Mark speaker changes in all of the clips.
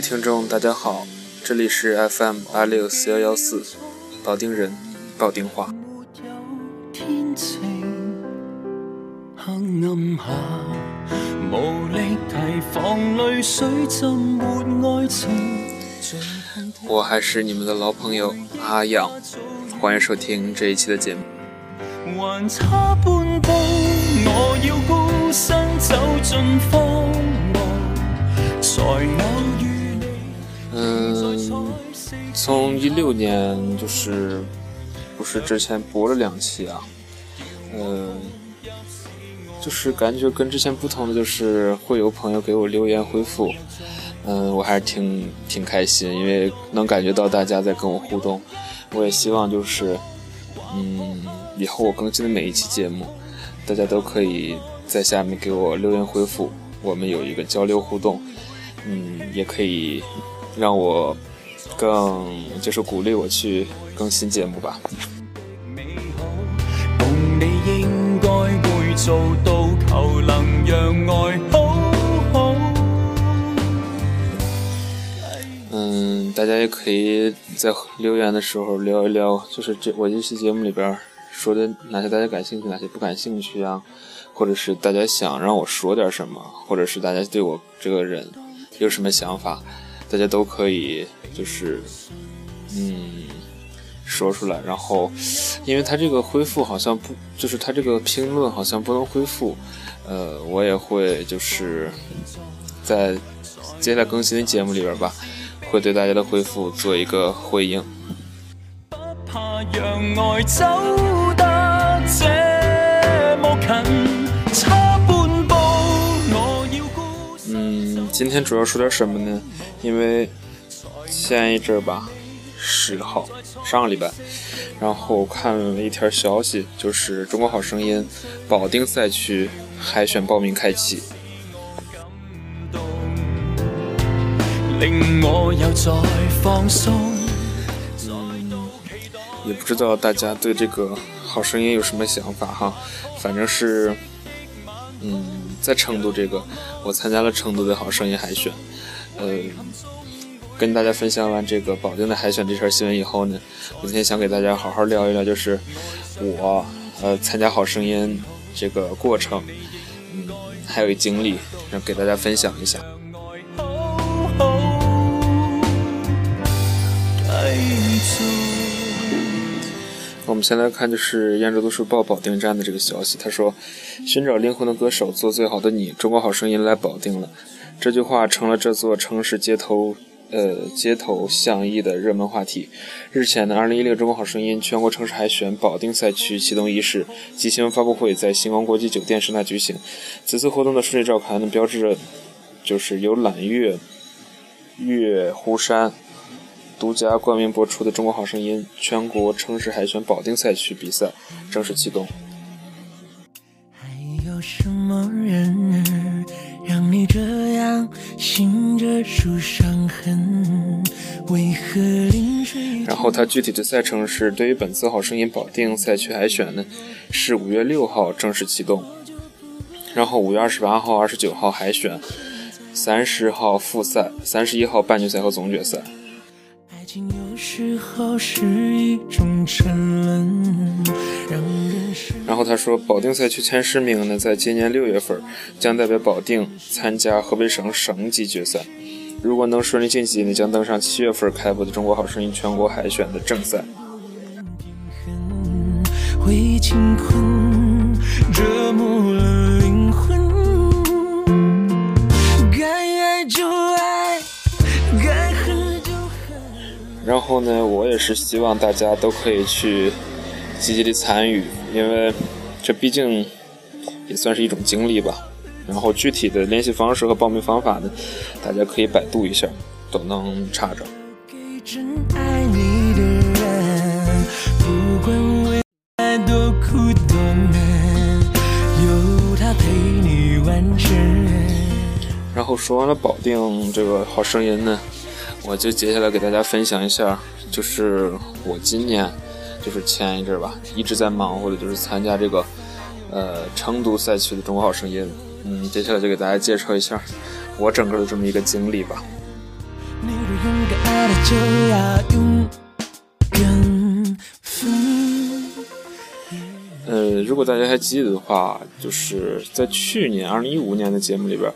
Speaker 1: 听众，大家好，这里是 FM 八六四幺幺四，保定人，保定话。我还是你们的老朋友阿阳，欢迎收听这一期的节目。嗯，从一六年就是不是之前播了两期啊，嗯，就是感觉跟之前不同的就是会有朋友给我留言回复，嗯，我还是挺挺开心，因为能感觉到大家在跟我互动，我也希望就是嗯，以后我更新的每一期节目，大家都可以在下面给我留言回复，我们有一个交流互动。嗯，也可以让我更就是鼓励我去更新节目吧。嗯，大家也可以在留言的时候聊一聊，就是这我这期节目里边说的哪些大家感兴趣，哪些不感兴趣啊，或者是大家想让我说点什么，或者是大家对我这个人。有什么想法，大家都可以就是，嗯，说出来。然后，因为他这个恢复好像不，就是他这个评论好像不能恢复，呃，我也会就是在接下来更新的节目里边吧，会对大家的回复做一个回应。今天主要说点什么呢？因为前一阵儿吧，十号上个礼拜，然后看了一条消息，就是《中国好声音》保定赛区海选报名开启。也不知道大家对这个好声音有什么想法哈，反正是，嗯。在成都这个，我参加了成都的好声音海选，呃，跟大家分享完这个保定的海选这条新闻以后呢，我今天想给大家好好聊一聊，就是我呃参加好声音这个过程，嗯，还有一经历，让给大家分享一下。我们先来看，就是燕州都市报保定站的这个消息。他说：“寻找灵魂的歌手，做最好的你。中国好声音来保定了。”这句话成了这座城市街头呃街头巷议的热门话题。日前呢2016中国好声音全国城市海选保定赛区启动仪式及新闻发布会在星光国际酒店盛大举行。此次活动的顺利召开呢，标志着就是由揽月月湖山。独家冠名播出的《中国好声音》全国城市海选保定赛区比赛正式启动。还有什么人然后它具体的赛程是：对于本次好声音保定赛区海选呢，是五月六号正式启动，然后五月二十八号、二十九号海选，三十号复赛，三十一号半决赛和总决赛。然后他说，保定赛区前十名呢，在今年六月份将代表保定参加河北省省级决赛。如果能顺利晋级呢，将登上七月份开播的《中国好声音》全国海选的正赛。然后呢，我也是希望大家都可以去积极的参与，因为这毕竟也算是一种经历吧。然后具体的联系方式和报名方法呢，大家可以百度一下，都能查着。然后说完了保定这个好声音呢。我就接下来给大家分享一下，就是我今年，就是前一阵吧，一直在忙活的，就是参加这个，呃，成都赛区的中国好声音。嗯，接下来就给大家介绍一下我整个的这么一个经历吧。如果大家还记得的话，就是在去年二零一五年的节目里边，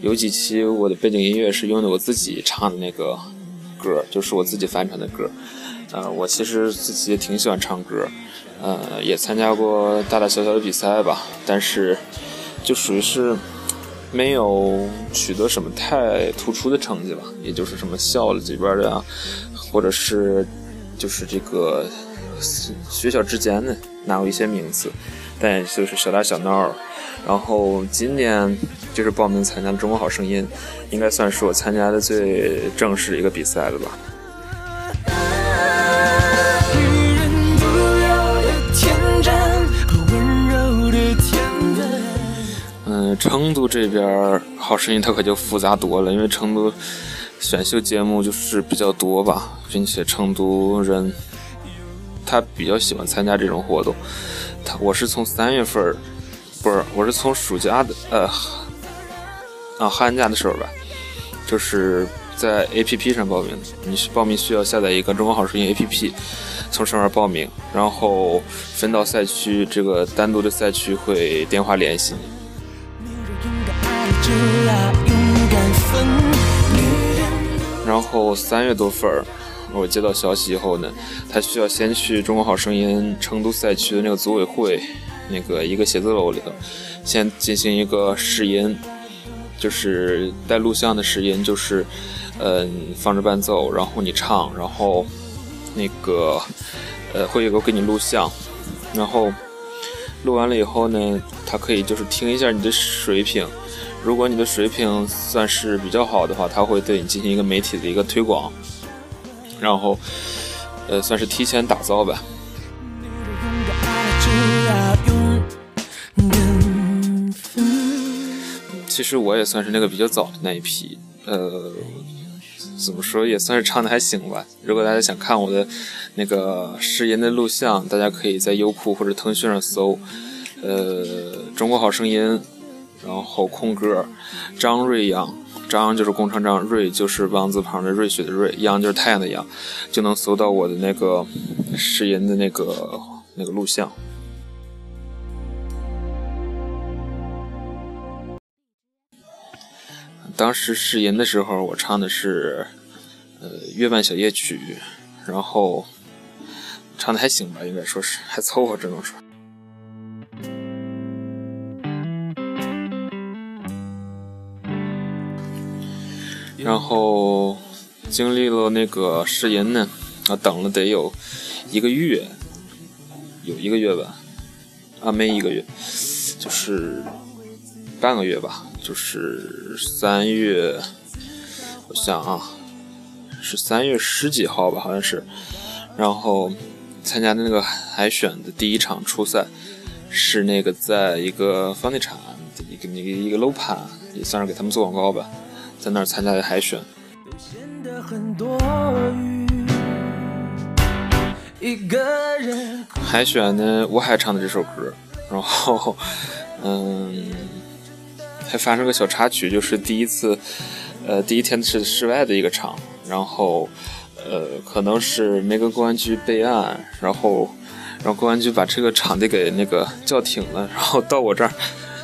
Speaker 1: 有几期我的背景音乐是用的我自己唱的那个歌，就是我自己翻唱的歌。呃，我其实自己也挺喜欢唱歌，呃，也参加过大大小小的比赛吧，但是就属于是没有取得什么太突出的成绩吧，也就是什么校里边的啊，或者是就是这个学校之间的拿过一些名次，但也就是小打小闹。然后今年就是报名参加《中国好声音》，应该算是我参加的最正式的一个比赛了吧。成都这边好声音它可就复杂多了，因为成都选秀节目就是比较多吧，并且成都人他比较喜欢参加这种活动。他我是从三月份，不是，我是从暑假的呃啊寒假的时候吧，就是在 A P P 上报名。你报名需要下载一个中国好声音 A P P，从上面报名，然后分到赛区，这个单独的赛区会电话联系你。然后三月多份儿，我接到消息以后呢，他需要先去中国好声音成都赛区的那个组委会那个一个写字楼里头，先进行一个试音，就是带录像的试音，就是嗯放着伴奏，然后你唱，然后那个呃会有个给你录像，然后录完了以后呢，他可以就是听一下你的水平。如果你的水平算是比较好的话，他会对你进行一个媒体的一个推广，然后，呃，算是提前打造吧。其实我也算是那个比较早的那一批，呃，怎么说也算是唱的还行吧。如果大家想看我的那个试音的录像，大家可以在优酷或者腾讯上搜，呃，中国好声音。然后空格，张瑞阳，张就是工厂张，瑞就是王字旁的瑞雪的瑞，阳就是太阳的阳，就能搜到我的那个试音的那个那个录像。当时试音的时候，我唱的是呃月半小夜曲，然后唱的还行吧，应该说是还凑合，只能说。然后经历了那个试音呢，啊，等了得有一个月，有一个月吧，啊，没一个月，就是半个月吧，就是三月，我想啊，是三月十几号吧，好像是，然后参加的那个海选的第一场初赛，是那个在一个房地产一个那个一个楼盘，也算是给他们做广告吧。在那儿参加的海选，海选呢，我还唱的这首歌，然后，嗯，还发生个小插曲，就是第一次，呃，第一天是室外的一个场，然后，呃，可能是没跟公安局备案，然后，然后公安局把这个场地给那个叫停了，然后到我这儿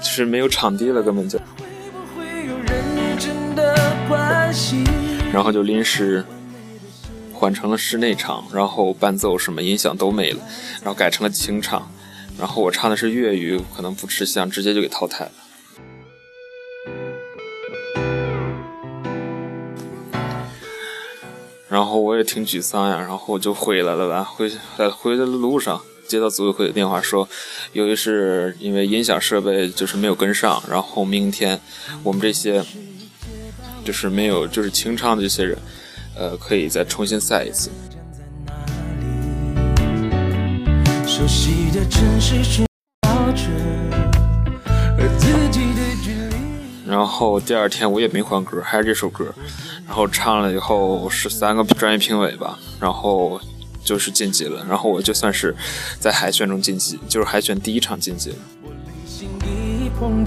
Speaker 1: 就是没有场地了，根本就。然后就临时换成了室内场，然后伴奏什么音响都没了，然后改成了清唱，然后我唱的是粤语，可能不吃香，直接就给淘汰了。然后我也挺沮丧呀，然后我就回来了吧，回在回来的路上接到组委会的电话说，由于是因为音响设备就是没有跟上，然后明天我们这些。就是没有，就是清唱的这些人，呃，可以再重新赛一次。然后第二天我也没换歌，还是这首歌，然后唱了以后是三个专业评委吧，然后就是晋级了，然后我就算是在海选中晋级，就是海选第一场晋级了。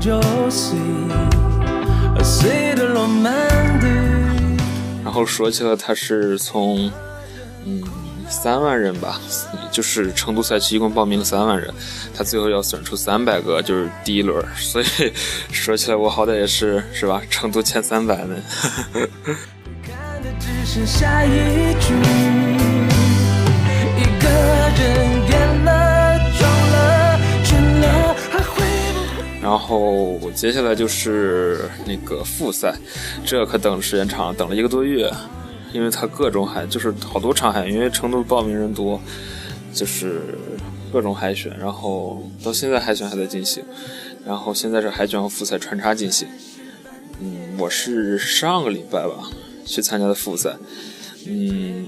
Speaker 1: 然然后说起来，他是从嗯三万人吧，就是成都赛区一共报名了三万人，他最后要选出三百个，就是第一轮。所以说起来，我好歹也是是吧，成都前三百呢。然后接下来就是那个复赛，这可等时间长，等了一个多月，因为他各种海，就是好多场海，因为成都报名人多，就是各种海选，然后到现在海选还在进行，然后现在是海选和复赛穿插进行。嗯，我是上个礼拜吧去参加的复赛，嗯，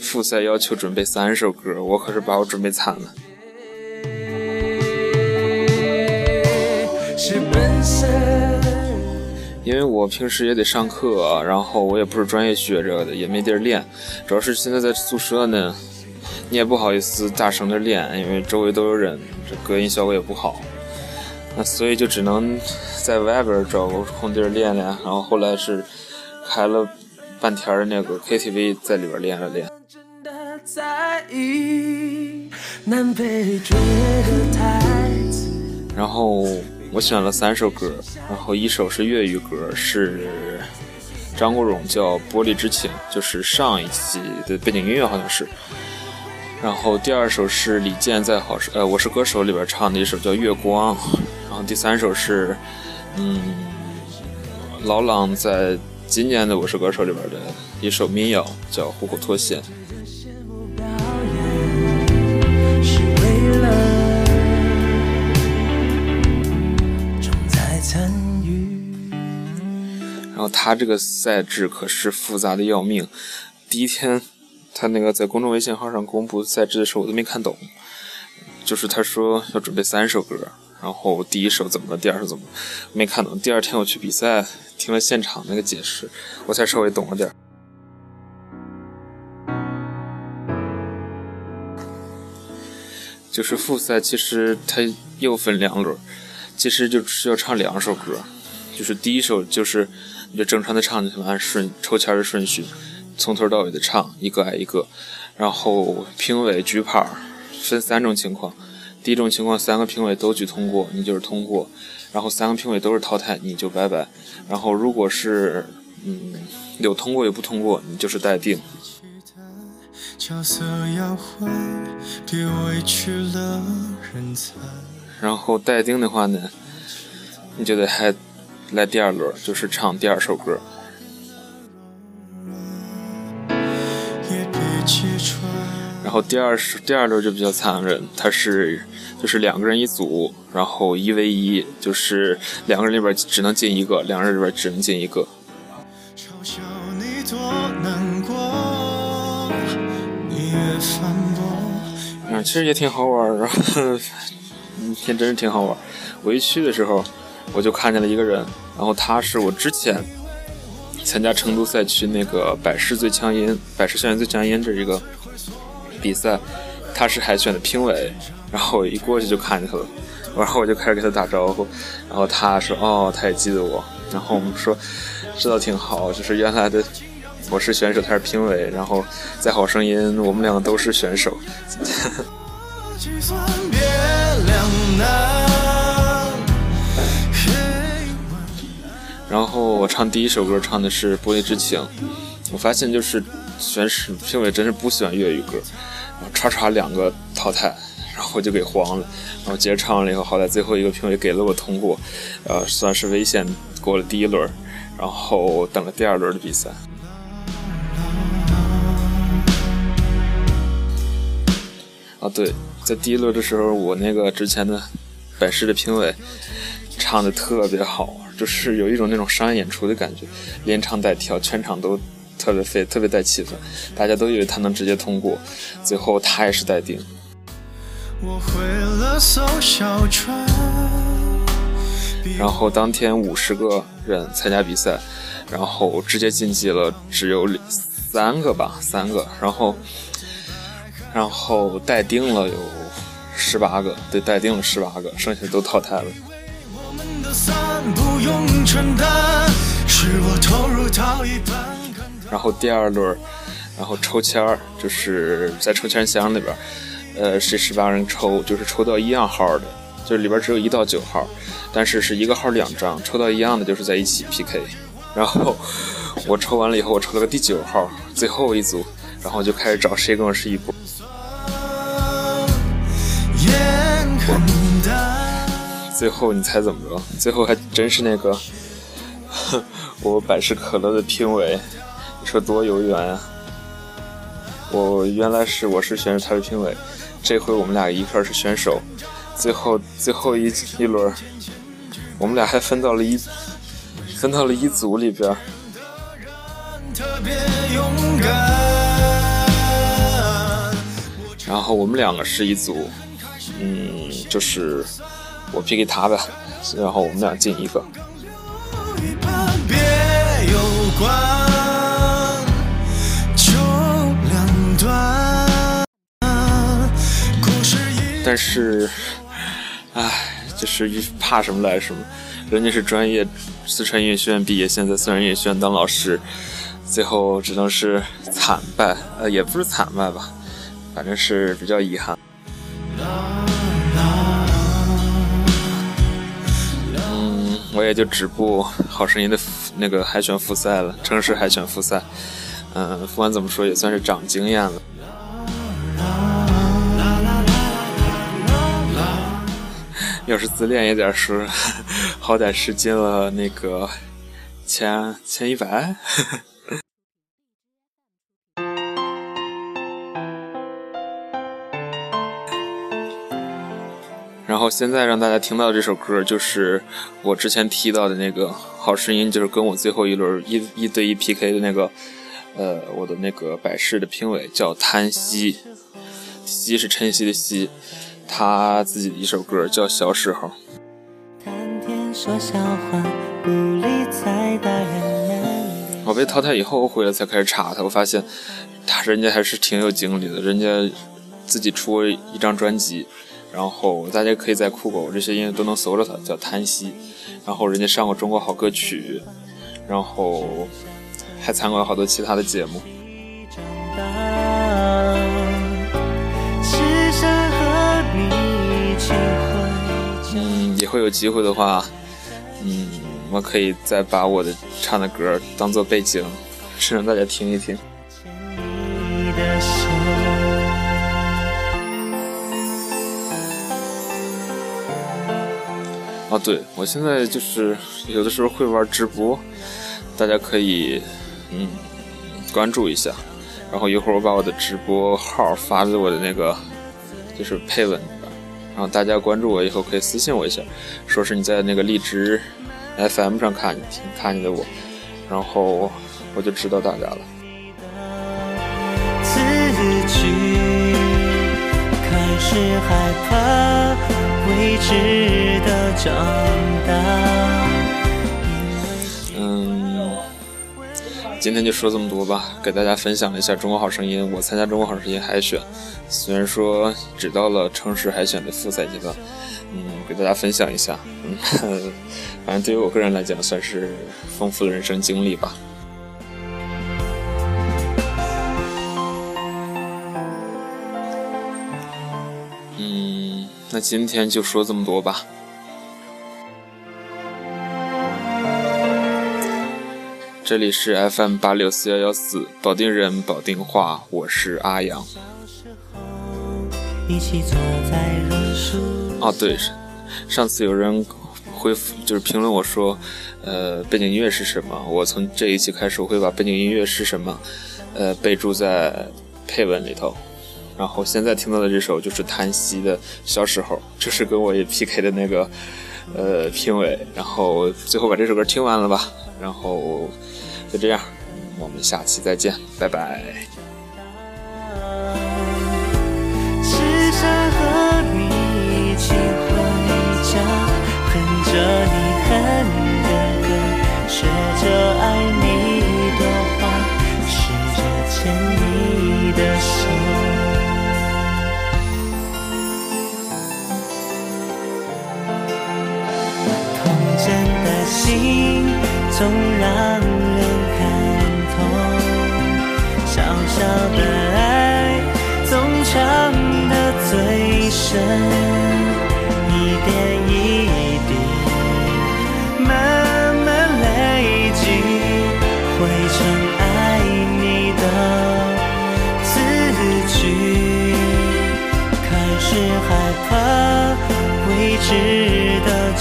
Speaker 1: 复赛要求准备三首歌，我可是把我准备惨了。因为我平时也得上课，然后我也不是专业学这个的，也没地儿练。主要是现在在宿舍呢，你也不好意思大声的练，因为周围都有人，这隔音效果也不好。那所以就只能在外边找个空地儿练练。然后后来是开了半天的那个 KTV，在里边练了练。然后。我选了三首歌，然后一首是粤语歌，是张国荣叫《玻璃之情》，就是上一季的背景音乐好像是。然后第二首是李健在《好呃我是歌手》里边唱的一首叫《月光》，然后第三首是嗯老狼在今年的《我是歌手》里边的一首民谣叫《虎口脱险》。后他这个赛制可是复杂的要命。第一天，他那个在公众微信号上公布赛制的时候，我都没看懂。就是他说要准备三首歌，然后第一首怎么，第二首怎么，没看懂。第二天我去比赛，听了现场那个解释，我才稍微懂了点。就是复赛其实它又分两轮，其实就是要唱两首歌，就是第一首就是。你就正常的唱就行了，按顺抽签的顺序，从头到尾的唱，一个挨一个。然后评委举牌，分三种情况。第一种情况，三个评委都举通过，你就是通过；然后三个评委都是淘汰，你就拜拜。然后如果是嗯有通过有不通过，你就是待定。然后待定的话呢，你就得还。来第二轮就是唱第二首歌，然后第二首第二轮就比较残忍，它是就是两个人一组，然后一 v 一，就是两个人里边只能进一个，两个人里边只能进一个。嗯，其实也挺好玩，然后天真是挺好玩。我一去的时候。我就看见了一个人，然后他是我之前参加成都赛区那个百世最强音、百世校园最强音这一个比赛，他是海选的评委，然后我一过去就看见他了，然后我就开始给他打招呼，然后他说哦，他也记得我，然后我们说知道挺好，就是原来的我是选手，他是评委，然后在好声音我们两个都是选手。然后我唱第一首歌，唱的是《玻璃之情》。我发现就是选手评委真是不喜欢粤语歌，然后叉叉两个淘汰，然后我就给黄了。然后接着唱完了以后，好在最后一个评委给了我通过，呃，算是危险过了第一轮。然后等了第二轮的比赛。啊，对，在第一轮的时候，我那个之前的百事的评委唱的特别好。就是有一种那种商业演出的感觉，连唱带跳，全场都特别飞，特别带气氛，大家都以为他能直接通过，最后他也是待定。然后当天五十个人参加比赛，然后直接晋级了只有三个吧，三个，然后然后待定了有十八个，对，待定了十八个，剩下都淘汰了。然后第二轮，然后抽签儿，就是在抽签箱里边，呃，是十八人抽，就是抽到一样号的，就是里边只有一到九号，但是是一个号两张，抽到一样的就是在一起 PK。然后我抽完了以后，我抽了个第九号，最后一组，然后就开始找谁跟我是一波。最后你猜怎么着？最后还真是那个 我百事可乐的评委，你说多有缘啊！我原来是我是选手，他是评委，这回我们俩一块是选手。最后最后一一轮，我们俩还分到了一分到了一组里边。然后我们两个是一组，嗯，就是。我 P 给他的，然后我们俩进一个。但是，唉，就是怕什么来什么。人家是专业四川音乐学院毕业，现在四川音乐学院当老师，最后只能是惨败。呃，也不是惨败吧，反正是比较遗憾。就止步好声音的那个海选复赛了，城市海选复赛。嗯，不管怎么说，也算是长经验了。要是自恋一点说，好歹是进了那个前前一百。然后现在让大家听到这首歌，就是我之前提到的那个《好声音》，就是跟我最后一轮一一对一 PK 的那个，呃，我的那个百事的评委叫叹息，息是晨曦的息，他自己的一首歌叫《小时候》。我被淘汰以后，我回来才开始查他，我发现他人家还是挺有经历的，人家自己出一张专辑。然后大家可以在酷狗这些音乐都能搜着他，叫叹息。然后人家上过中国好歌曲，然后还参过好多其他的节目。嗯，以后有机会的话，嗯，我可以再把我的唱的歌当做背景，让大家听一听。啊，对我现在就是有的时候会玩直播，大家可以嗯关注一下，然后一会儿我把我的直播号发在我的那个就是配文里边，然后大家关注我以后可以私信我一下，说是你在那个荔枝 FM 上看听看见的我，然后我就知道大家了。自己开始害怕。未知的长大。嗯，今天就说这么多吧，给大家分享了一下《中国好声音》。我参加《中国好声音》海选，虽然说只到了城市海选的复赛阶段，嗯，给大家分享一下。嗯，反正对于我个人来讲，算是丰富的人生经历吧。今天就说这么多吧。这里是 FM 八六四幺幺四，保定人，保定话，我是阿阳。哦，对，上次有人回复就是评论我说，呃，背景音乐是什么？我从这一期开始，我会把背景音乐是什么，呃，备注在配文里头。然后现在听到的这首就是叹息的小时候，就是跟我也 PK 的那个呃评委，然后最后把这首歌听完了吧，然后就这样，我们下期再见，拜拜。
Speaker 2: 心总让人看。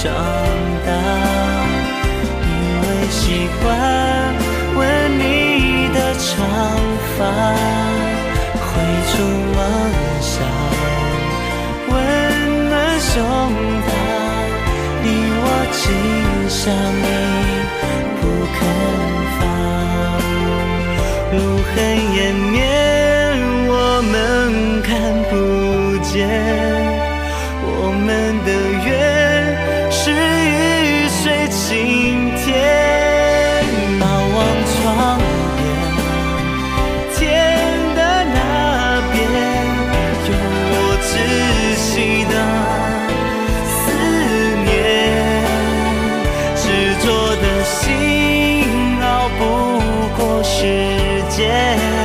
Speaker 2: 长大，因为习惯吻你的长发，挥出梦想，温暖胸膛，你我紧相世界。